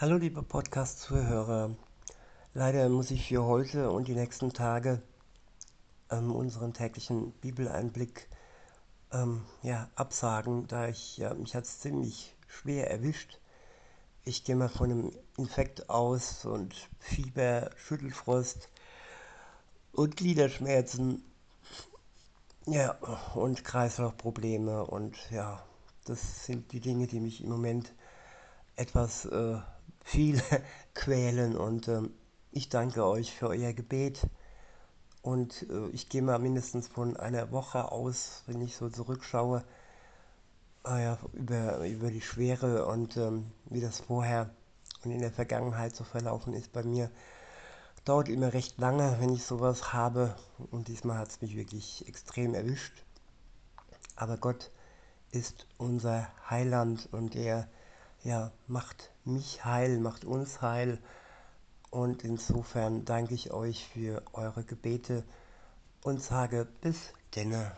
Hallo liebe Podcast-Zuhörer. Leider muss ich für heute und die nächsten Tage ähm, unseren täglichen Bibeleinblick ähm, ja, absagen, da ich ja, mich hat es ziemlich schwer erwischt. Ich gehe mal von einem Infekt aus und Fieber, Schüttelfrost und Gliederschmerzen. Ja, und Kreislaufprobleme und ja, das sind die Dinge, die mich im Moment etwas äh, viel quälen und ähm, ich danke euch für euer Gebet und äh, ich gehe mal mindestens von einer Woche aus, wenn ich so zurückschaue, ja, über, über die Schwere und ähm, wie das vorher und in der Vergangenheit so verlaufen ist bei mir. Dauert immer recht lange, wenn ich sowas habe und diesmal hat es mich wirklich extrem erwischt. Aber Gott ist unser Heiland und er ja, macht mich heil, macht uns heil. Und insofern danke ich euch für eure Gebete und sage bis denne.